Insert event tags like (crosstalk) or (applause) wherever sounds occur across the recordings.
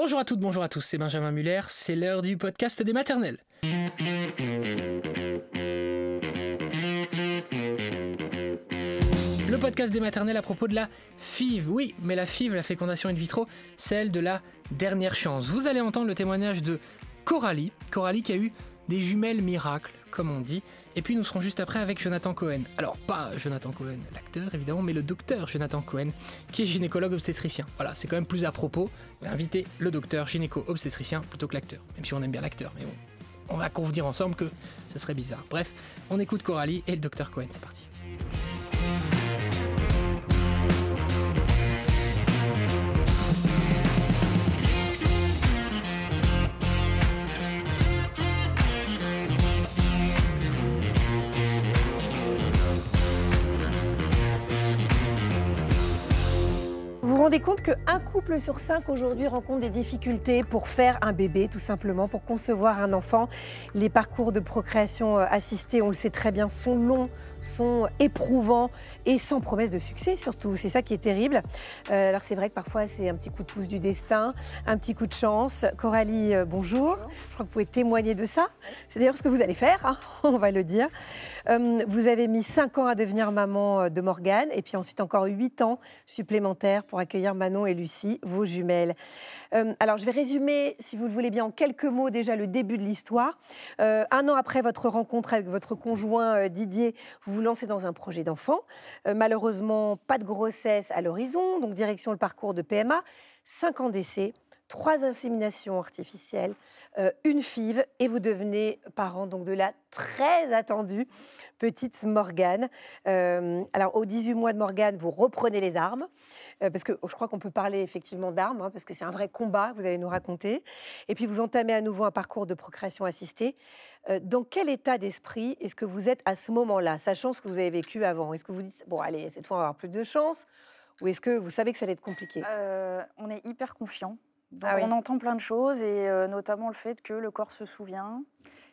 Bonjour à toutes, bonjour à tous, c'est Benjamin Muller, c'est l'heure du podcast des maternelles. Le podcast des maternelles à propos de la FIV, oui, mais la FIV, la fécondation in vitro, celle de la dernière chance. Vous allez entendre le témoignage de Coralie, Coralie qui a eu des jumelles miracles, comme on dit. Et puis nous serons juste après avec Jonathan Cohen. Alors pas Jonathan Cohen, l'acteur évidemment, mais le docteur Jonathan Cohen, qui est gynécologue obstétricien. Voilà, c'est quand même plus à propos d'inviter le docteur gynéco-obstétricien plutôt que l'acteur. Même si on aime bien l'acteur, mais bon, on va convenir ensemble que ce serait bizarre. Bref, on écoute Coralie et le docteur Cohen, c'est parti. Rendez compte qu'un couple sur cinq aujourd'hui rencontre des difficultés pour faire un bébé, tout simplement, pour concevoir un enfant. Les parcours de procréation euh, assistée, on le sait très bien, sont longs, sont éprouvants et sans promesse de succès surtout. C'est ça qui est terrible. Euh, alors c'est vrai que parfois c'est un petit coup de pouce du destin, un petit coup de chance. Coralie, euh, bonjour. Je crois que vous pouvez témoigner de ça. C'est d'ailleurs ce que vous allez faire, hein, (laughs) on va le dire. Euh, vous avez mis 5 ans à devenir maman de Morgane et puis ensuite encore 8 ans supplémentaires pour accueillir Manon et Lucie, vos jumelles. Alors je vais résumer, si vous le voulez bien, en quelques mots déjà le début de l'histoire. un an après votre rencontre avec votre conjoint Didier, vous vous lancez dans un projet d'enfant. Euh, malheureusement, pas de grossesse à l'horizon, donc direction le parcours de PMA. Cinq ans d'essai, trois inséminations artificielles, euh, une FIV, et vous devenez parent donc de la très attendue petite Morgane. Euh, alors, au 18 mois de Morgane, vous reprenez les armes. Euh, parce que je crois qu'on peut parler effectivement d'armes, hein, parce que c'est un vrai combat que vous allez nous raconter. Et puis vous entamez à nouveau un parcours de procréation assistée. Euh, dans quel état d'esprit est-ce que vous êtes à ce moment-là, sachant ce que vous avez vécu avant? Est-ce que vous dites, bon, allez, cette fois, on va avoir plus de chance Ou est-ce que vous savez que ça va être compliqué? On est hyper confiant. Ah on entend plein de choses, et notamment le fait que le corps se souvient.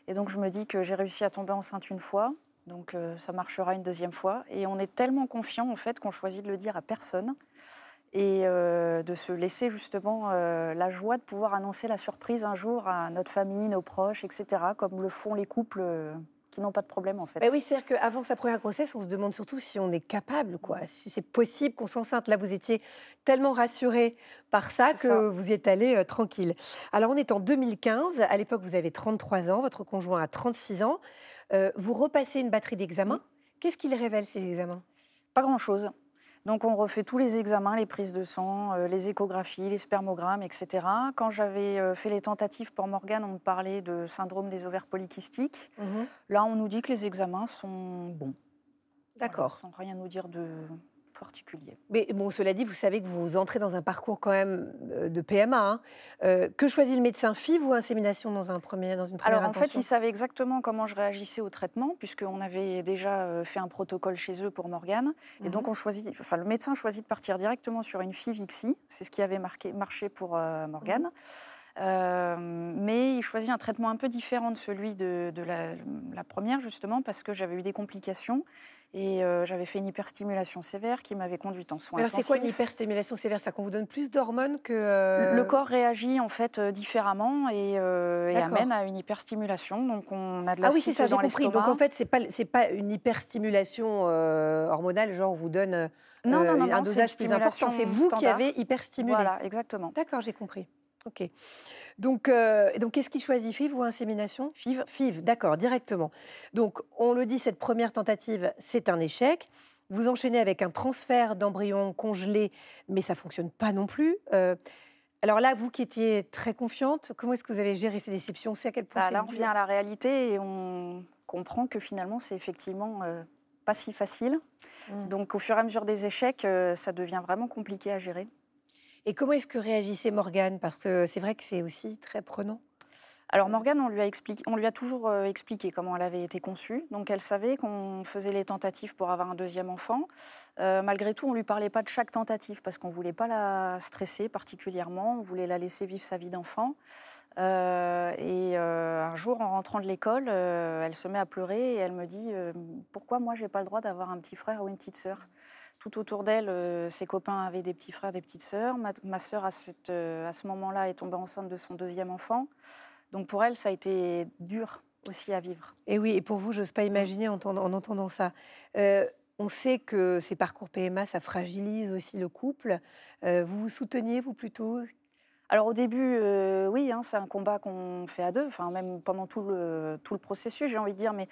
Et donc, je me dis que j'ai réussi à tomber enceinte une fois. Donc, ça marchera une deuxième fois. Et on est tellement confiant, en fait, qu'on choisit de le dire à personne et euh, de se laisser justement euh, la joie de pouvoir annoncer la surprise un jour à notre famille, nos proches, etc., comme le font les couples euh, qui n'ont pas de problème en fait. oui, c'est-à-dire qu'avant sa première grossesse, on se demande surtout si on est capable, quoi, si c'est possible qu'on s'enceinte. Là, vous étiez tellement rassuré par ça que vous y êtes allé tranquille. Alors, on est en 2015. À l'époque, vous avez 33 ans, votre conjoint a 36 ans. vous repassez une batterie d'examens. Qu'est-ce qu'il révèle ces examens? Pas grand-chose. Donc on refait tous les examens, les prises de sang, euh, les échographies, les spermogrammes, etc. Quand j'avais euh, fait les tentatives pour Morgane, on me parlait de syndrome des ovaires polykystiques. Mhm. Là, on nous dit que les examens sont bons. D'accord. sans rien nous dire de, particulier. Mais bon, cela dit, vous savez que vous entrez dans un parcours quand même euh, de PMA. Hein. Euh, que choisit le médecin FIV ou insémination dans, un premier, dans une première Alors en fait, il savait exactement comment je réagissais au traitement, puisqu'on avait déjà euh, fait un protocole chez eux pour Morgane. Et donc mhm. on choisit, enfin, le médecin choisit de partir directement sur une FIV XI. C'est ce qui avait marqué, marché pour Morgane. Mhm. mais il choisit un traitement un peu différent de celui de, la, la, première, justement, parce que j'avais eu des complications et euh, j'avais fait une hyperstimulation sévère qui m'avait conduite en soins Alors c'est quoi une hyperstimulation sévère? Ça qu'on vous donne plus d'hormones que... Euh, le corps réagit en fait euh, différemment et, amène à une hyperstimulation. Donc on a de la Ah oui, c'est ça, j'ai compris. Donc en fait, c'est pas c'est pas une hyperstimulation hormonale, genre on vous donne non, non, non, un dosage plus important. C'est vous qui avez hyperstimulé. Voilà, exactement. D'accord, j'ai compris. Ok. Donc, euh, donc qu'est-ce qui choisit FIV ou insémination? FIV. FIV, d'accord, directement. Donc, on le dit, cette première tentative, c'est un échec. Vous enchaînez avec un transfert d'embryon congelé, mais ça fonctionne pas non plus. Euh, alors là, vous qui étiez très confiante, comment est-ce que vous avez géré ces déceptions? C'est à quel point bah, Là, on vient à la réalité et on comprend que finalement, c'est effectivement euh, pas si facile. Mmh. Donc, au fur et à mesure des échecs, ça devient vraiment compliqué à gérer. Et comment est-ce que réagissait Morgane? Parce que c'est vrai que c'est aussi très prenant. Alors Morgane, on lui a, toujours euh, expliqué comment elle avait été conçue. Donc elle savait qu'on faisait les tentatives pour avoir un deuxième enfant. Euh, malgré tout, on ne lui parlait pas de chaque tentative parce qu'on ne voulait pas la stresser particulièrement. On voulait la laisser vivre sa vie d'enfant. Euh, et un jour, en rentrant de l'école, elle se met à pleurer et elle me dit Pourquoi moi, j'ai pas le droit d'avoir un petit frère ou une petite sœur? Tout autour d'elle, ses copains avaient des petits frères, des petites sœurs. Ma, ma sœur, à, cette, à ce moment-là, est tombée enceinte de son deuxième enfant. Donc pour elle, ça a été dur aussi à vivre. Et oui, et pour vous, je n'ose pas imaginer en, en entendant ça. on sait que ces parcours PMA, ça fragilise aussi le couple. vous vous souteniez, vous plutôt? Alors au début, oui, hein, c'est un combat qu'on fait à deux, enfin même pendant tout le, tout le processus, j'ai envie de dire, mais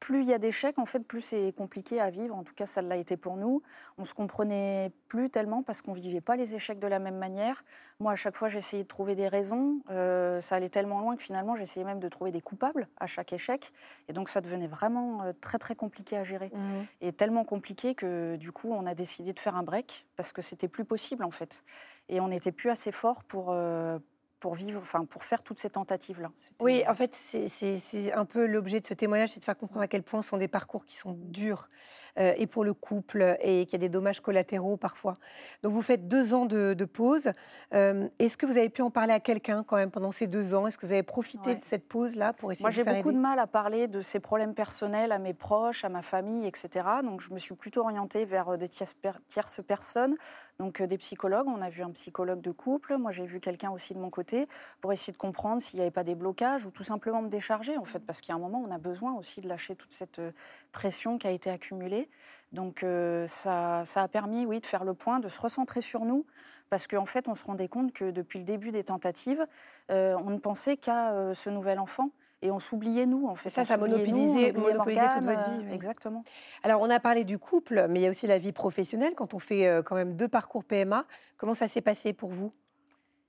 plus il y a d'échecs, en fait, plus c'est compliqué à vivre. En tout cas, ça l'a été pour nous. On se comprenait plus tellement parce qu'on vivait pas les échecs de la même manière. Moi, à chaque fois, j'essayais de trouver des raisons. Euh, ça allait tellement loin que finalement, j'essayais même de trouver des coupables à chaque échec. Et donc, ça devenait vraiment euh, très, très compliqué à gérer. Mmh. Et tellement compliqué que, du coup, on a décidé de faire un break parce que c'était plus possible, en fait. Et on n'était plus assez fort pour, euh, pour vivre, enfin pour faire toutes ces tentatives-là. Oui, en fait, c'est un peu l'objet de ce témoignage, c'est de faire comprendre à quel point ce sont des parcours qui sont durs, euh, et pour le couple, et qu'il y a des dommages collatéraux parfois. Donc vous faites deux ans de, pause. Euh, est-ce que vous avez pu en parler à quelqu'un quand même pendant ces deux ans? Est-ce que vous avez profité de cette pause-là pour essayer Moi, j'ai beaucoup de mal à parler de ces problèmes personnels à mes proches, à ma famille, etc. Donc je me suis plutôt orientée vers euh, des tierces, tierces personnes, donc des psychologues. On a vu un psychologue de couple. Moi, j'ai vu quelqu'un aussi de mon côté pour essayer de comprendre s'il n'y avait pas des blocages ou tout simplement me décharger en fait, parce qu'il y a un moment on a besoin aussi de lâcher toute cette euh, pression qui a été accumulée. Donc euh, ça, ça a permis, oui, de faire le point, de se recentrer sur nous, parce qu'en fait on se rendait compte que depuis le début des tentatives, euh, on ne pensait qu'à ce nouvel enfant et on s'oubliait nous en fait. Ça, ça monopolisait, toute votre vie. Exactement. Alors on a parlé du couple, mais il y a aussi la vie professionnelle. Quand on fait quand même deux parcours PMA, comment ça s'est passé pour vous?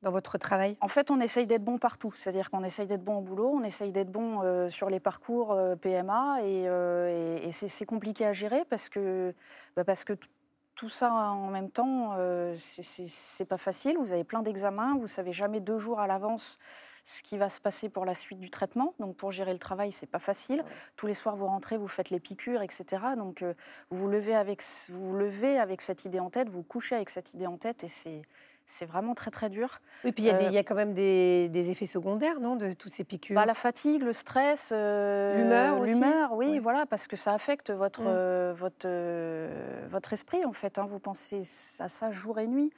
Dans votre travail? En fait, on essaye d'être bon partout. C'est-à-dire qu'on essaye d'être bon au boulot, on essaye d'être bon euh, sur les parcours euh, PMA, euh, et, c'est compliqué à gérer parce que, bah, parce que tout ça en même temps, c'est pas facile. Vous avez plein d'examens, vous savez jamais deux jours à l'avance ce qui va se passer pour la suite du traitement. Donc pour gérer le travail, c'est pas facile. Tous les soirs, vous rentrez, vous faites les piqûres, etc. Donc vous vous levez avec vous, vous levez avec cette idée en tête, vous couchez avec cette idée en tête, et c'est c'est vraiment très très dur. Oui, puis il y, a euh, quand même des, effets secondaires, non, de toutes ces piqûres? Bah, La fatigue, le stress, euh, l'humeur L'humeur, oui, voilà, parce que ça affecte votre, mm. euh, votre, votre esprit, en fait. Hein. vous pensez à ça jour et nuit.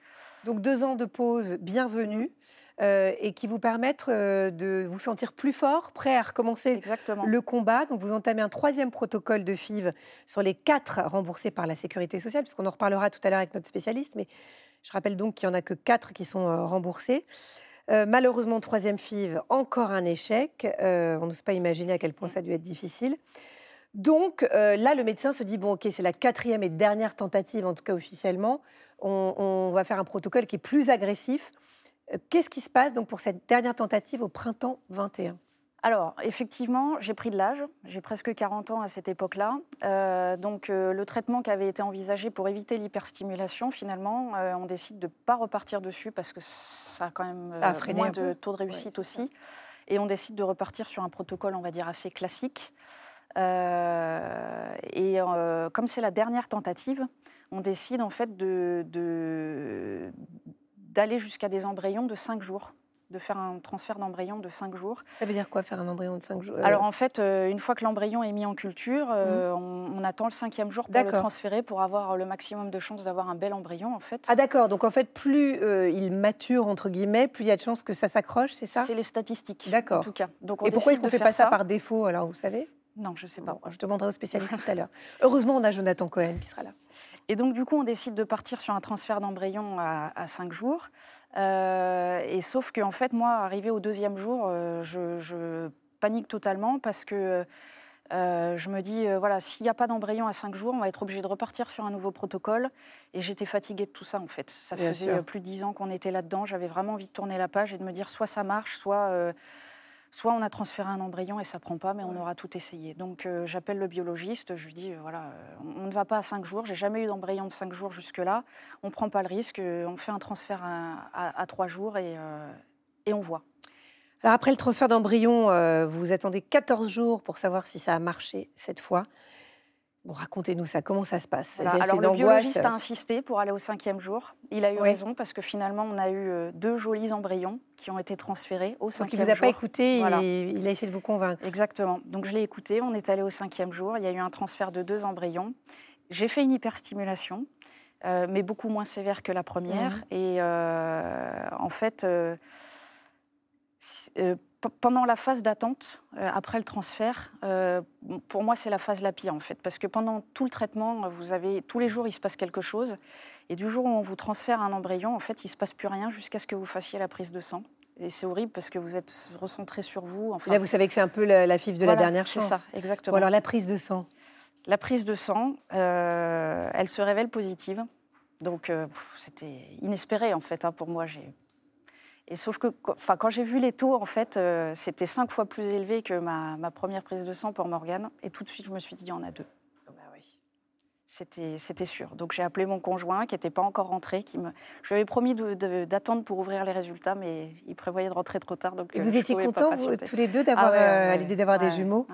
Donc deux ans de pause bienvenue. et qui vous permettent de vous sentir plus fort, prêt à recommencer Exactement. le combat. Donc vous entamez un troisième protocole de FIV sur les quatre remboursés par la sécurité sociale, puisqu'on en reparlera tout à l'heure avec notre spécialiste. Mais je rappelle donc qu'il n'y en a que quatre qui sont euh, remboursés. Euh, malheureusement, troisième FIV, encore un échec. Euh, on n'ose pas imaginer à quel point ça a dû être difficile. Donc là, le médecin se dit bon, ok, c'est la quatrième et dernière tentative, en tout cas officiellement. On, va faire un protocole qui est plus agressif. Qu'est-ce qui se passe donc pour cette dernière tentative au printemps 21 alors, effectivement, j'ai pris de l'âge. J'ai presque 40 ans à cette époque-là. Euh, donc, euh, le traitement qui avait été envisagé pour éviter l'hyperstimulation, finalement, euh, on décide de ne pas repartir dessus parce que ça a quand même moins de taux de réussite aussi. Et on décide de repartir sur un protocole, on va dire, assez classique. et comme c'est la dernière tentative, on décide en fait d'aller de, jusqu'à des embryons de 5 jours de faire un transfert d'embryon de 5 jours. Ça veut dire quoi faire un embryon de 5 jours? Euh Alors en fait, euh, une fois que l'embryon est mis en culture, euh, mhm. on, attend le cinquième jour pour le transférer pour avoir le maximum de chances d'avoir un bel embryon en fait. Ah d'accord, donc en fait plus il mature entre guillemets, plus il y a de chances que ça s'accroche, c'est ça? C'est les statistiques. D'accord. En tout cas. Donc Et pourquoi est-ce qu'on ne fait pas ça, par défaut alors vous savez? Non, je ne sais pas. je demanderai au spécialiste (laughs) tout à l'heure. Heureusement, on a Jonathan Cohen qui sera là. Et donc, du coup, on décide de partir sur un transfert d'embryon à, à 5 jours. Euh, et sauf qu'en fait, moi, arrivé au deuxième jour, euh, je, panique totalement parce que euh, je me dis, voilà, s'il n'y a pas d'embryon à 5 jours, on va être obligé de repartir sur un nouveau protocole. Et j'étais fatiguée de tout ça, en fait. Ça faisait plus de 10 ans qu'on était là-dedans. J'avais vraiment envie de tourner la page et de me dire, soit ça marche, soit soit on a transféré un embryon et ça prend pas, mais on aura tout essayé. Donc euh, j'appelle le biologiste, je lui dis euh, voilà, euh, on, ne va pas à 5 jours, j'ai jamais eu d'embryon de 5 jours jusque-là, on prend pas le risque, on fait un transfert à, 3 jours et, et, on voit. Alors après le transfert d'embryon, vous attendez 14 jours pour savoir si ça a marché cette fois. Bon, racontez-nous ça, comment ça se passe? Alors le biologiste a insisté pour aller au cinquième jour. Il a eu raison parce que finalement on a eu euh, deux jolis embryons qui ont été transférés au cinquième jour. Donc il vous a pas écouté, il, a essayé de vous convaincre. Exactement. Donc je l'ai écouté, on est allé au cinquième jour, il y a eu un transfert de deux embryons. J'ai fait une hyperstimulation. mais beaucoup moins sévère que la première. Mmh. Et en fait, pendant la phase d'attente, après le transfert, pour moi, c'est la phase la pire en fait, parce que pendant tout le traitement, vous avez tous les jours, il se passe quelque chose, et du jour où on vous transfère un embryon, en fait, il se passe plus rien jusqu'à ce que vous fassiez la prise de sang. Et c'est horrible parce que vous êtes recentré sur vous. Enfin, Là, vous savez que c'est un peu la, fibre de la dernière chance. C'est ça, exactement. alors la prise de sang. La prise de sang, euh, elle se révèle positive. Donc euh, c'était inespéré en fait hein, pour moi. Et sauf que, enfin, quand j'ai vu les taux, en fait, euh, c'était cinq fois plus élevé que ma, ma, première prise de sang pour Morgane. Et tout de suite, je me suis dit, il y en a deux. C'était sûr. Donc j'ai appelé mon conjoint qui n'était pas encore rentré. Qui me... Je lui avais promis d'attendre pour ouvrir les résultats, mais il prévoyait de rentrer trop tard. Donc Et vous étiez contents, tous les deux, d'avoir ah euh, l'idée d'avoir des jumeaux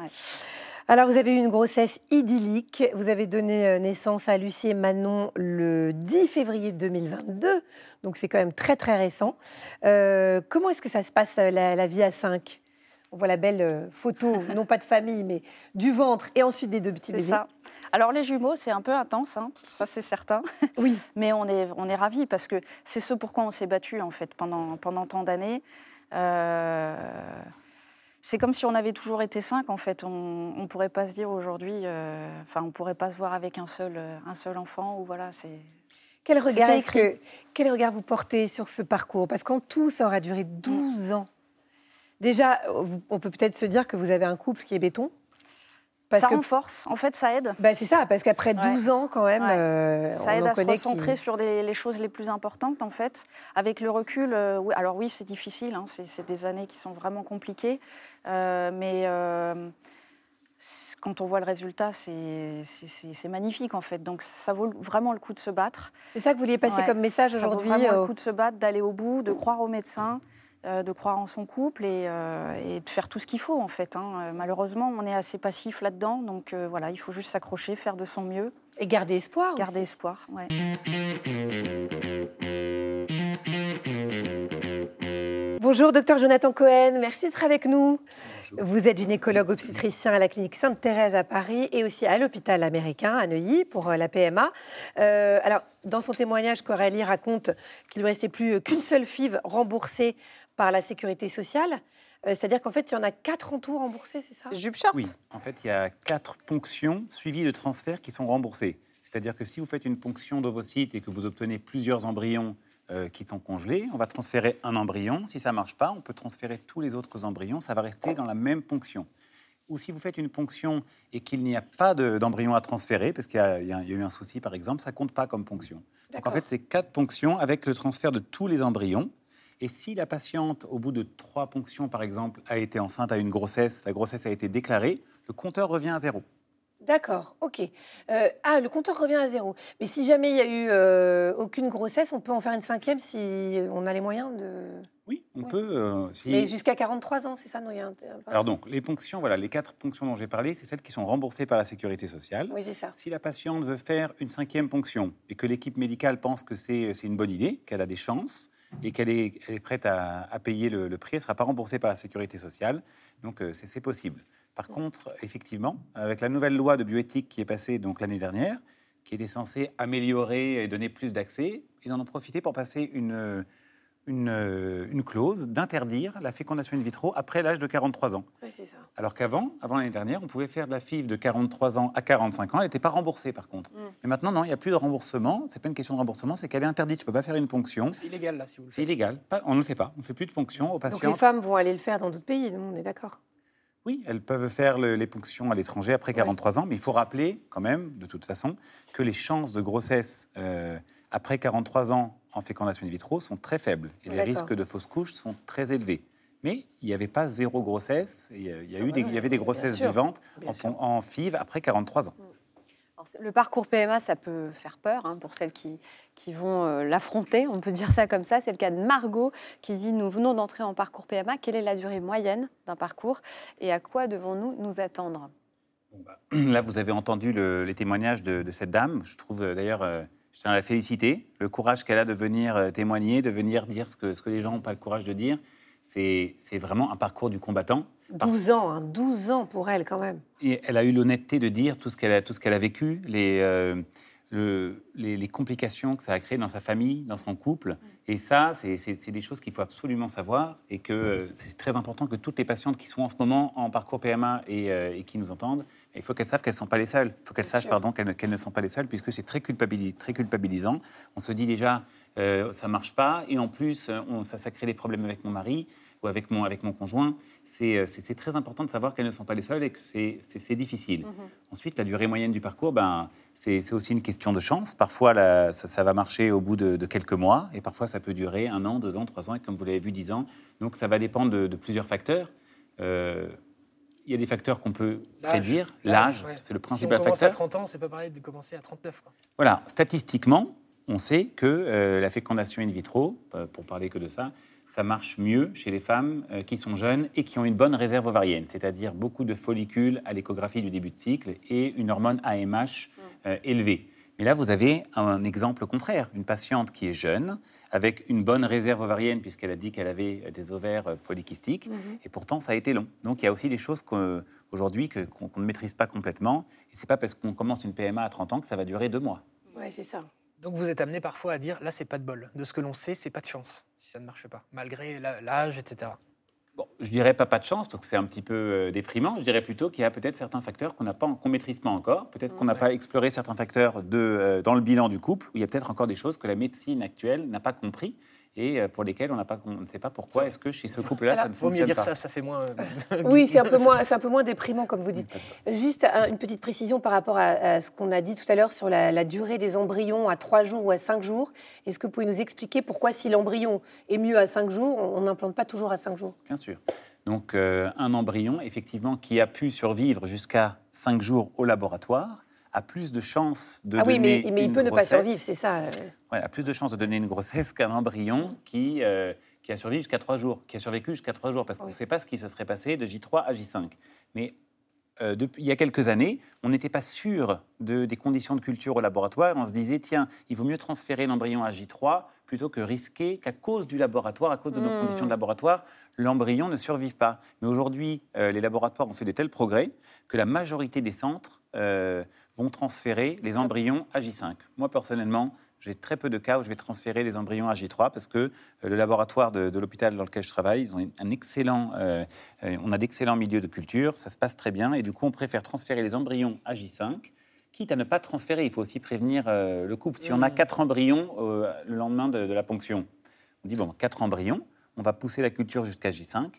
alors, vous avez eu une grossesse idyllique. Vous avez donné euh, naissance à Lucie et Manon le 10 février 2022. Donc, c'est quand même très, très récent. Euh, comment est-ce que ça se passe, la, la vie à 5 on voit la belle euh, photo, (laughs) non pas de famille, mais du ventre et ensuite des deux petits bébés. ça. Alors les jumeaux, c'est un peu intense, hein, ça c'est certain. (laughs) Oui. mais on est, on est ravis parce que c'est ce pourquoi on s'est battu en fait pendant, pendant tant d'années. Euh, c'est comme si on avait toujours été cinq en fait. On ne pourrait pas se dire aujourd'hui, euh, enfin on pourrait pas se voir avec un seul, un seul enfant ou voilà c'est. Quel regard, que, quel regard vous portez sur ce parcours? Parce qu'en tout, ça aura duré 12 ans. Déjà, on peut peut-être se dire que vous avez un couple qui est béton. Ça renforce, en fait, ça aide. Bah, c'est ça, parce qu'après 12 ans, quand même. Euh, ça aide à se concentrer sur les choses les plus importantes, en fait. Avec le recul, euh, oui, alors oui, c'est difficile, hein, c'est des années qui sont vraiment compliquées. Euh, mais quand on voit le résultat, c'est magnifique, en fait. Donc, ça vaut vraiment le coup de se battre. C'est ça que vous vouliez passer comme message aujourd'hui Ça vaut vraiment le coup de se battre, d'aller au bout, de croire aux médecins. Euh, de croire en son couple euh, et, de faire tout ce qu'il faut en fait. Hein. Euh, malheureusement, on est assez passif là-dedans, donc voilà, il faut juste s'accrocher, faire de son mieux. Et garder espoir. Garder espoir, ouais. Bonjour, docteur Jonathan Cohen, merci d'être avec nous. Vous êtes gynécologue obstétricien à la clinique Sainte-Thérèse à Paris et aussi à l'hôpital américain à Neuilly pour la PMA. alors, dans son témoignage, Coralie raconte qu'il ne restait plus qu'une seule FIV remboursée par la sécurité sociale. Euh, c'est-à-dire qu'en fait, il y en a quatre en tout remboursés, c'est ça? C'est Oui, en fait, il y a quatre ponctions suivies de transferts qui sont remboursées. C'est-à-dire que si vous faites une ponction d'ovocytes et que vous obtenez plusieurs embryons euh, qui sont congelés, on va transférer un embryon. Si ça ne marche pas, on peut transférer tous les autres embryons. Ça va rester dans la même ponction. Ou si vous faites une ponction et qu'il n'y a pas d'embryon à transférer, parce qu'il y, y, a eu un souci par exemple, ça compte pas comme ponction. Donc en fait, c'est quatre ponctions avec le transfert de tous les embryons. Et si la patiente, au bout de trois ponctions, par exemple, a été enceinte, a une grossesse, la grossesse a été déclarée, le compteur revient à zéro. D'accord, ok. Euh, ah, le compteur revient à zéro. Mais si jamais il n'y a eu euh, aucune grossesse, on peut en faire une cinquième si on a les moyens de. Oui, on peut. Euh, Mais jusqu'à 43 ans, c'est ça, non Alors donc, les ponctions, voilà, les quatre ponctions dont j'ai parlé, c'est celles qui sont remboursées par la sécurité sociale. Oui, c'est ça. Si la patiente veut faire une cinquième ponction et que l'équipe médicale pense que c'est une bonne idée, qu'elle a des chances, et qu'elle est, prête à, payer le, prix, elle ne sera pas remboursée par la sécurité sociale. Donc euh, c'est possible. Par contre, effectivement, avec la nouvelle loi de bioéthique qui est passée donc l'année dernière, qui était censée améliorer et donner plus d'accès, ils en ont profité pour passer une, euh, une, clause d'interdire la fécondation in vitro après l'âge de 43 ans. Oui, c'est ça. Alors qu'avant, avant, l'année dernière, on pouvait faire de la FIV de 43 ans à 45 ans. Elle n'était pas remboursée, par contre. Mm. Mais maintenant, non, il n'y a plus de remboursement. C'est pas une question de remboursement, c'est qu'elle est interdite. Tu peux pas faire une ponction. C'est illégal, là, si vous le faites. C'est illégal. on ne le fait pas. On ne fait plus de ponction aux patients. Donc les femmes vont aller le faire dans d'autres pays, on est d'accord oui, elles peuvent faire les ponctions à l'étranger après 43 ans, mais il faut rappeler quand même, de toute façon, que les chances de grossesse euh, après 43 ans en fécondation in vitro sont très faibles et les risques de fausse couche sont très élevés. Mais il n'y avait pas zéro grossesse, il y, a, eu il y avait des grossesses vivantes en, en, FIV après 43 ans. le parcours PMA, ça peut faire peur hein, pour celles qui, qui vont euh, l'affronter, on peut dire ça comme ça. C'est le cas de Margot qui dit Nous venons d'entrer en parcours PMA. Quelle est la durée moyenne d'un parcours et à quoi devons-nous nous attendre? Bah, (clears throat) Là, vous avez entendu les témoignages de, cette dame. Je trouve euh, d'ailleurs. Euh, je tiens à la féliciter. Le courage qu'elle a de venir euh, témoigner, de venir dire ce que, ce que les gens n'ont pas le courage de dire, c'est vraiment un parcours du combattant. 12 ans, hein, 12 ans pour elle quand même. Et elle a eu l'honnêteté de dire tout ce qu'elle a, tout ce qu'elle a vécu, les, euh, les, complications que ça a créé dans sa famille, dans son couple. Mm. Et ça, c'est des choses qu'il faut absolument savoir et que c'est très important que toutes les patientes qui sont en ce moment en parcours PMA euh, et, qui nous entendent, il faut qu'elles savent qu'elles ne sont pas les seules. Il faut qu'elles sachent pardon, qu'elles ne sont pas les seules puisque c'est très, très, culpabilisant. On se dit déjà, euh, ça ne marche pas et en plus, on, ça, ça crée des problèmes avec mon mari ou avec mon, avec mon conjoint, euh, c'est très important de savoir qu'elles ne sont pas les seules et que c'est difficile. Mhm. Ensuite, la durée moyenne du parcours, ben, c'est aussi une question de chance. Parfois, ça, va marcher au bout de, quelques mois et parfois, ça peut durer un an, deux ans, trois ans et comme vous l'avez vu, dix ans. Donc, ça va dépendre de, plusieurs facteurs. Euh, il y a des facteurs qu'on peut prédire. L'âge, c'est le principal facteur. Si on commence à 30 ans, c'est pas pareil de commencer à 39. Voilà, statistiquement, on sait que euh, la fécondation in vitro, pour parler que de ça, ça marche mieux chez les femmes euh, qui sont jeunes et qui ont une bonne réserve ovarienne, c'est-à-dire beaucoup de follicules à l'échographie du début de cycle et une hormone AMH mm. euh, élevée. Mais là, vous avez un exemple contraire, une patiente qui est jeune, avec une bonne réserve ovarienne, puisqu'elle a dit qu'elle avait des ovaires euh, polykystiques, mm-hmm. et pourtant ça a été long. Donc il y a aussi des choses aujourd'hui qu'on ne maîtrise pas complètement, et c'est pas parce qu'on commence une PMA à 30 ans que ça va durer deux mois. Oui, c'est ça. Donc vous êtes amené parfois à dire là c'est pas de bol. De ce que l'on sait, c'est pas de chance si ça ne marche pas, malgré l'âge, etc. Bon, je dirais pas pas de chance parce que c'est un petit peu euh, déprimant. Je dirais plutôt qu'il y a peut-être certains facteurs qu'on n'a pas, qu'on maîtrise pas encore. Peut-être qu'on n'a pas exploré certains facteurs de, euh, dans le bilan du couple. Où il y a peut-être encore des choses que la médecine actuelle n'a pas compris et euh, pour lesquels on, pas, on ne sait pas pourquoi est-ce que chez ce couple-là, ça ne fonctionne pas. Vaut mieux dire ça, ça fait moins... Euh, (laughs) oui, c'est un, peu (laughs) moins, un peu moins déprimant, comme vous dites. Juste une petite précision par rapport à, ce qu'on a dit tout à l'heure sur la, durée des embryons à 3 jours ou à 5 jours. Est-ce que vous pouvez nous expliquer pourquoi, si l'embryon est mieux à 5 jours, on n'implante pas toujours à 5 jours? Bien sûr. Donc, euh, un embryon, effectivement, qui a pu survivre jusqu'à 5 jours au laboratoire, a plus de chances de ah donner oui, mais, mais il peut ne pas survivre, c'est ça. Euh. Ouais, a plus de chances de donner une grossesse qu'un embryon qui, euh, qui a survécu jusqu'à trois jours, qui a survécu jusqu'à trois jours, parce qu'on ne sait pas ce qui se serait passé de J3 à J5. Mais euh, depuis, il y a quelques années, on n'était pas sûr de, des conditions de culture au laboratoire. On se disait, tiens, il vaut mieux transférer l'embryon à J3 plutôt que risquer qu'à cause du laboratoire, à cause de nos hmm. conditions de laboratoire, l'embryon ne survive pas. Mais aujourd'hui, les laboratoires ont fait de tels progrès que la majorité des centres vont transférer les embryons à J5. Moi, personnellement, j'ai très peu de cas où je vais transférer des embryons à J3 parce que euh, le laboratoire de, l'hôpital dans lequel je travaille, ils ont un excellent, euh, euh, on a d'excellents milieux de culture, ça se passe très bien et du coup on préfère transférer les embryons à J5, quitte à ne pas transférer. Il faut aussi prévenir le couple. Si on a mmh. quatre embryons le lendemain de, de, la ponction, on dit bon, quatre embryons, on va pousser la culture jusqu'à J5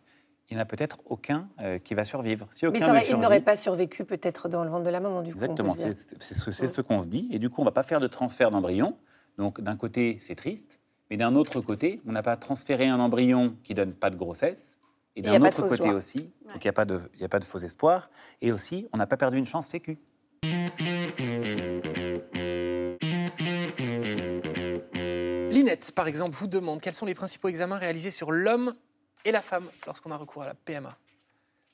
il n'y en a peut-être aucun euh, qui va survivre. Si aucun Mais il n'aurait pas survécu peut-être dans le ventre de la maman, du coup. Exactement, c'est ce, ce qu'on se dit. Et du coup, on ne va pas faire de transfert d'embryon. Donc, d'un côté, c'est triste. Mais d'un autre côté, on n'a pas transféré un embryon qui ne donne pas de grossesse. Et d'un autre côté aussi, donc il n'y a, pas de, a pas de faux espoirs. Et aussi, on n'a pas perdu une chance sécu. Linette, par exemple, vous demande quels sont les principaux examens réalisés sur l'homme et la femme lorsqu'on a recours à la PMA.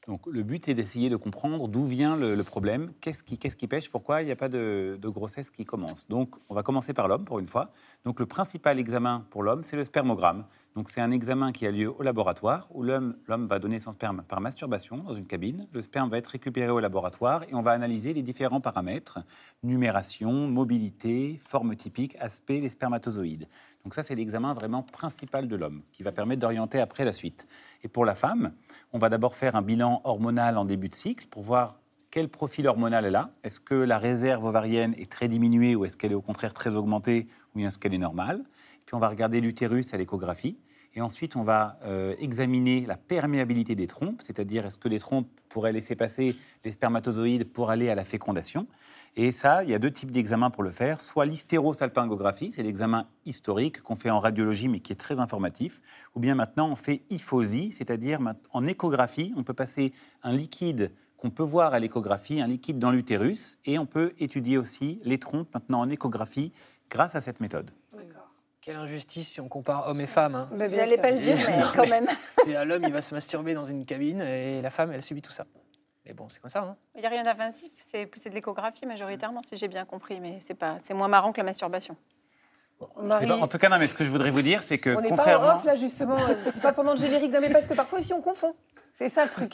Donc le but est d'essayer de comprendre d'où vient le, problème, qu'est-ce qui, pêche, pourquoi il n'y a pas de, grossesse qui commence. Donc on va commencer par l'homme pour une fois. Donc le principal examen pour l'homme, c'est le spermogramme. Donc c'est un examen qui a lieu au laboratoire où l'homme va donner son sperme par masturbation dans une cabine. Le sperme va être récupéré au laboratoire et on va analyser les différents paramètres, numération, mobilité, forme typique, aspect des spermatozoïdes. Donc ça, c'est l'examen vraiment principal de l'homme qui va permettre d'orienter après la suite. Et pour la femme, on va d'abord faire un bilan hormonal en début de cycle pour voir quel profil hormonal elle a. Est-ce que la réserve ovarienne est très diminuée ou est-ce qu'elle est au contraire très augmentée ou bien est-ce qu'elle est normale? Puis on va regarder l'utérus à l'échographie. Et ensuite, on va euh, examiner la perméabilité des trompes, c'est-à-dire est-ce que les trompes pourraient laisser passer les spermatozoïdes pour aller à la fécondation. Et ça, il y a deux types d'examens pour le faire. Soit l'hystérosalpingographie, c'est l'examen historique qu'on fait en radiologie mais qui est très informatif. Ou bien maintenant, on fait hyphosie, c'est-à-dire en échographie, on peut passer un liquide qu'on peut voir à l'échographie, un liquide dans l'utérus, et on peut étudier aussi les trompes maintenant en échographie grâce à cette méthode. Quelle injustice si on compare hommes et femmes. Hein. J'allais pas le dire, mais quand même. (laughs) L'homme, il va se masturber dans une cabine et la femme, elle subit tout ça. Mais bon, c'est comme ça. Hein. Il n'y a rien d'invasif, c'est de l'échographie majoritairement, si j'ai bien compris, mais c'est pas, c'est moins marrant que la masturbation. En tout cas, non, mais ce que je voudrais vous dire, c'est que on contrairement... pas en off là justement. c'est pas pendant le générique, non mais parce que parfois aussi on confond. C'est ça le truc.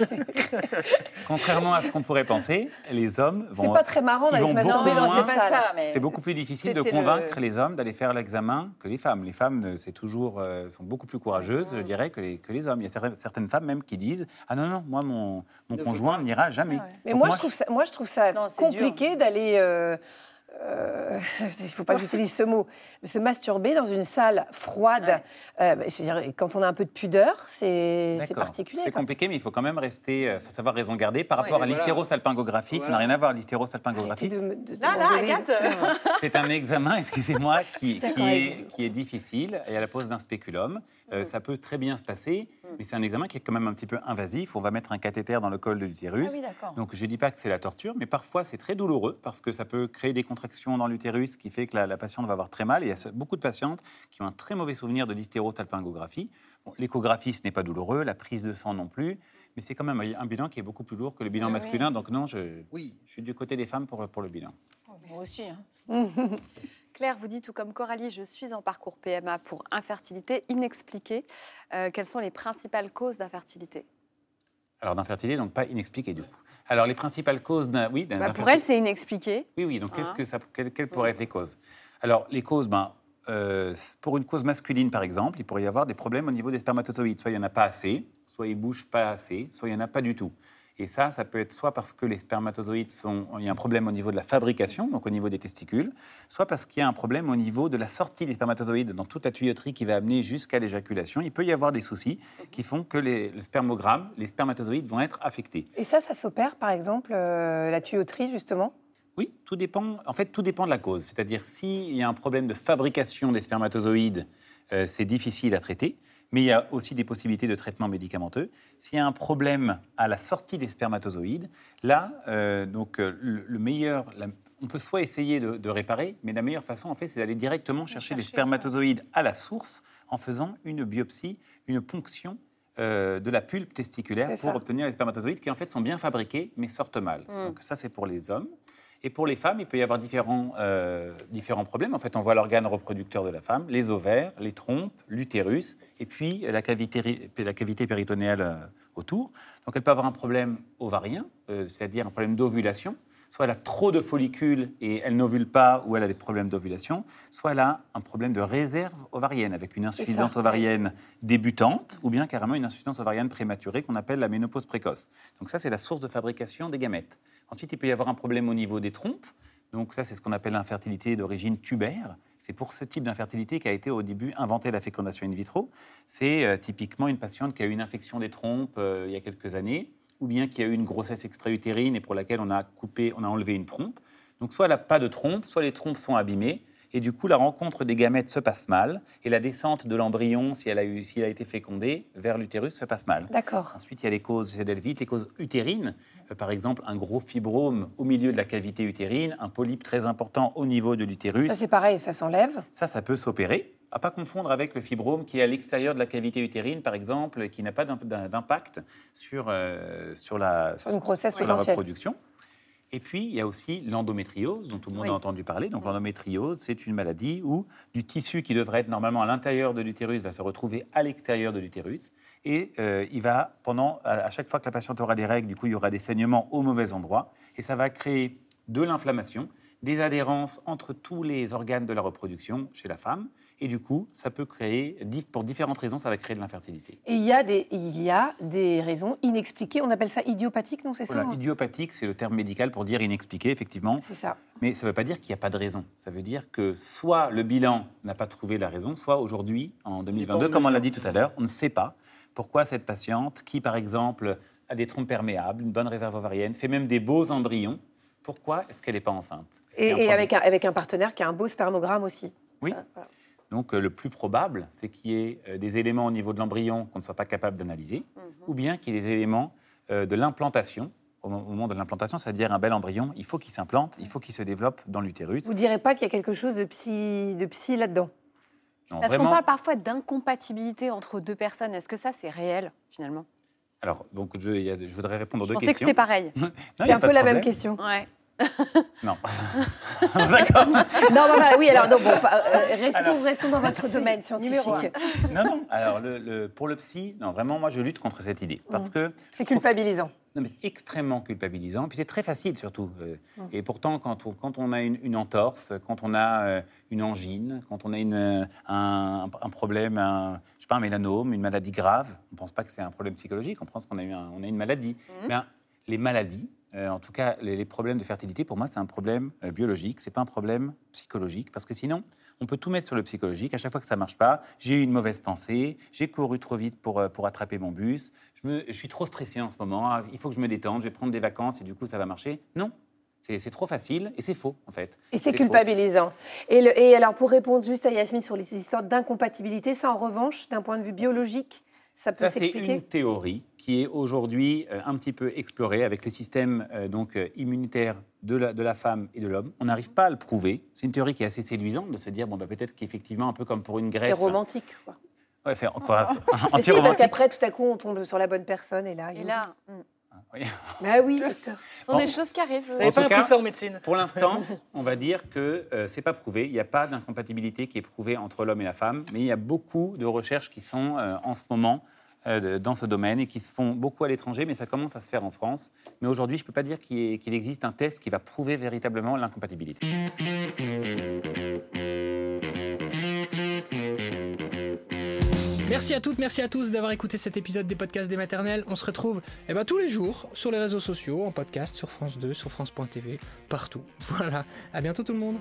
(laughs) Contrairement à ce qu'on pourrait penser, les hommes vont. C'est pas très marrant d'aller se masturber dans c'est pas ça. C'est beaucoup plus difficile de convaincre les hommes d'aller faire l'examen que les femmes. Les femmes, euh, c'est toujours, euh, sont beaucoup plus courageuses, je dirais, que les, que les hommes. Il y a certaines femmes même qui disent Ah non, non, moi, mon, mon conjoint n'ira jamais. Mais moi, je trouve ça, moi, je trouve ça compliqué d'aller. Euh, euh, (laughs) il ne faut pas que j'utilise ce mot, se masturber dans une salle froide, euh, je veux dire, quand on a un peu de pudeur, c'est particulier. C'est compliqué, mais il faut quand même rester, il euh, faut savoir raison garder. Par rapport à l'hystérosalpingographie, ça n'a rien à voir, l'hystérosalpingographie. Là, là, Agathe (laughs) C'est un examen, excusez-moi, qui, (laughs) qui, est, qui, est, difficile et à la pose d'un spéculum. Mm. ça peut très bien se passer, mm. mais c'est un examen qui est quand même un petit peu invasif. On va mettre un cathéter dans le col de l'utérus. Ah Donc je ne dis pas que c'est la torture, mais parfois c'est très douloureux parce que ça peut créer des contractions dans l'utérus qui fait que la, patiente va avoir très mal. il y a beaucoup de patientes qui ont un très mauvais souvenir de l'hystérosalpingographie. L'échographie, ce n'est pas douloureux, la prise de sang non plus, mais c'est quand même un bilan qui est beaucoup plus lourd que le bilan masculin. Donc non, je, oui, je suis du côté des femmes pour, pour le bilan. Moi aussi. Hein. (laughs) Claire vous dit, tout comme Coralie, je suis en parcours PMA pour infertilité inexpliquée. Euh, quelles sont les principales causes d'infertilité? Alors d'infertilité, donc pas inexpliquée du coup. Alors, les principales causes d'un. Oui, bah, Pour elle, c'est inexpliqué. Oui, oui. Donc, qu'est-ce hein que ça, quelles, pourraient être les causes? Alors, les causes, ben, euh, pour une cause masculine, par exemple, il pourrait y avoir des problèmes au niveau des spermatozoïdes. Soit il n'y en a pas assez, soit ils ne bougent pas assez, soit il n'y en a pas du tout. Et ça, ça peut être soit parce que les spermatozoïdes sont, il y a un problème au niveau de la fabrication, donc au niveau des testicules, soit parce qu'il y a un problème au niveau de la sortie des spermatozoïdes dans toute la tuyauterie qui va amener jusqu'à l'éjaculation. Il peut y avoir des soucis qui font que les, le spermogramme, les spermatozoïdes vont être affectés. Et ça, ça s'opère, par exemple, euh, la tuyauterie, justement? Oui, tout dépend. En fait, tout dépend de la cause. C'est-à-dire, s'il y a un problème de fabrication des spermatozoïdes, euh, c'est difficile à traiter mais il y a aussi des possibilités de traitement médicamenteux. S'il y a un problème à la sortie des spermatozoïdes, là, euh, donc, euh, le, meilleur, on peut soit essayer de, réparer, mais la meilleure façon, en fait, c'est d'aller directement chercher, les spermatozoïdes à la source en faisant une biopsie, une ponction euh, de la pulpe testiculaire pour obtenir les spermatozoïdes qui, en fait, sont bien fabriqués, mais sortent mal. Mm. Donc, ça, c'est pour les hommes. Et pour les femmes, il peut y avoir différents, euh, différents problèmes. En fait, on voit l'organe reproducteur de la femme, les ovaires, les trompes, l'utérus, et puis la cavité, la cavité péritonéale euh, autour. Donc, elle peut avoir un problème ovarien, euh, c'est-à-dire un problème d'ovulation. Soit elle a trop de follicules et elle n'ovule pas, ou elle a des problèmes d'ovulation. Soit elle a un problème de réserve ovarienne, avec une insuffisance ovarienne débutante, ou bien carrément une insuffisance ovarienne prématurée qu'on appelle la ménopause précoce. Donc ça, c'est la source de fabrication des gamètes. Ensuite, il peut y avoir un problème au niveau des trompes. Donc ça, c'est ce qu'on appelle l'infertilité d'origine tubaire. C'est pour ce type d'infertilité qu'a été au début inventée la fécondation in vitro. C'est euh, typiquement une patiente qui a eu une infection des trompes euh, il y a quelques années, ou bien qui a eu une grossesse extra-utérine et pour laquelle on a coupé, on a enlevé une trompe. Donc soit elle n'a pas de trompe, soit les trompes sont abîmées, et du coup la rencontre des gamètes se passe mal, et la descente de l'embryon, si elle a eu, s'il a été fécondé, vers l'utérus se passe mal. D'accord. Ensuite, il y a les causes, c'est vite, les causes utérines, euh, par exemple un gros fibrome au milieu de la cavité utérine, un polype très important au niveau de l'utérus. Ça c'est pareil, ça s'enlève. Ça, ça peut s'opérer. À pas confondre avec le fibrome qui est à l'extérieur de la cavité utérine, par exemple, et qui n'a pas d'impact sur, euh, sur la, sur la reproduction. Et puis, il y a aussi l'endométriose, dont tout le monde a entendu parler. Donc, l'endométriose, c'est une maladie où du tissu qui devrait être normalement à l'intérieur de l'utérus va se retrouver à l'extérieur de l'utérus. Et euh, il va, pendant, à chaque fois que la patiente aura des règles, du coup, il y aura des saignements au mauvais endroit. Et ça va créer de l'inflammation, des adhérences entre tous les organes de la reproduction chez la femme. Et du coup, ça peut créer, pour différentes raisons, ça va créer de l'infertilité. Et il y, a des, il y a des raisons inexpliquées. On appelle ça idiopathique, non C'est ça hein? Idiopathique, c'est le terme médical pour dire inexpliqué, effectivement. C'est ça. Mais ça ne veut pas dire qu'il n'y a pas de raison. Ça veut dire que soit le bilan n'a pas trouvé la raison, soit aujourd'hui, en 2022, comme on l'a dit tout à l'heure, on ne sait pas pourquoi cette patiente, qui par exemple a des trompes perméables, une bonne réserve ovarienne, fait même des beaux embryons, pourquoi est-ce qu'elle n'est pas enceinte? Et, avec, un, avec, un, partenaire qui a un beau spermogramme aussi. Oui. Donc euh, le plus probable, c'est qu'il y ait euh, des éléments au niveau de l'embryon qu'on ne soit pas capable d'analyser, mhm. ou bien qu'il y ait des éléments euh, de l'implantation. Au moment de l'implantation, c'est-à-dire un bel embryon, il faut qu'il s'implante, il faut qu'il se développe dans l'utérus. Vous ne direz pas qu'il y a quelque chose de psy, de psy là-dedans? Parce qu'on parle parfois d'incompatibilité entre deux personnes. Est-ce que ça, c'est réel, finalement? Alors, donc, je, je, voudrais répondre aux deux questions. Je pensais que c'était pareil. (laughs) c'est un peu la même question. Ouais. (laughs) Non. (laughs) D'accord. Non, bah, bah, oui, alors, bon, euh, restons, restons, dans votre domaine scientifique. Non, non. Alors, le, pour le psy, non, vraiment, moi, je lutte contre cette idée. Parce mmh. que. C'est culpabilisant. Non, mais extrêmement culpabilisant. Puis c'est très facile, surtout. Euh, mmh. Et pourtant, quand on, quand on a une, entorse, quand on a euh, une angine, quand on a une, un, un, problème, un, je sais pas, un mélanome, une maladie grave, on ne pense pas que c'est un problème psychologique, on pense qu'on a, eu on a une maladie. Mmh. Mais, les maladies, euh, en tout cas, les, problèmes de fertilité, pour moi, c'est un problème euh, biologique, c'est pas un problème psychologique, parce que sinon, on peut tout mettre sur le psychologique. À chaque fois que ça marche pas, j'ai eu une mauvaise pensée, j'ai couru trop vite pour, euh, pour attraper mon bus, je, me, je, suis trop stressé en ce moment, ah, il faut que je me détende, je vais prendre des vacances et du coup, ça va marcher. Non. C'est trop facile et c'est faux, en fait. Et c'est culpabilisant. Et, et alors, pour répondre juste à Yasmine sur les histoires d'incompatibilité, ça, en revanche, d'un point de vue biologique, ça peut s'expliquer C'est une théorie qui est aujourd'hui euh, un petit peu explorée avec les systèmes euh, donc, euh, immunitaires de la, de la femme et de l'homme. On n'arrive pas à le prouver. C'est une théorie qui est assez séduisante de se dire, bon, bah, peut-être qu'effectivement, un peu comme pour une greffe. C'est romantique, quoi. Ouais, c'est encore anti parce qu'après, tout à coup, on tombe sur la bonne personne et là. Et là. Oui. Bah oui, docteur. Ce sont des choses qui arrivent. Vous n'avez pas appris ça en médecine. Pour l'instant, on va dire que ce c'est pas prouvé. Il n'y a pas d'incompatibilité qui est prouvée entre l'homme et la femme, mais il y a beaucoup de recherches qui sont en ce moment euh, dans ce domaine et qui se font beaucoup à l'étranger, mais ça commence à se faire en France. Mais aujourd'hui, je ne peux pas dire qu'il existe un test qui va prouver véritablement l'incompatibilité. Merci à toutes, merci à tous d'avoir écouté cet épisode des podcasts des maternelles. On se retrouve eh ben, tous les jours sur les réseaux sociaux, en podcast, sur France 2, sur France.tv, partout. (laughs) Voilà, à bientôt tout le monde.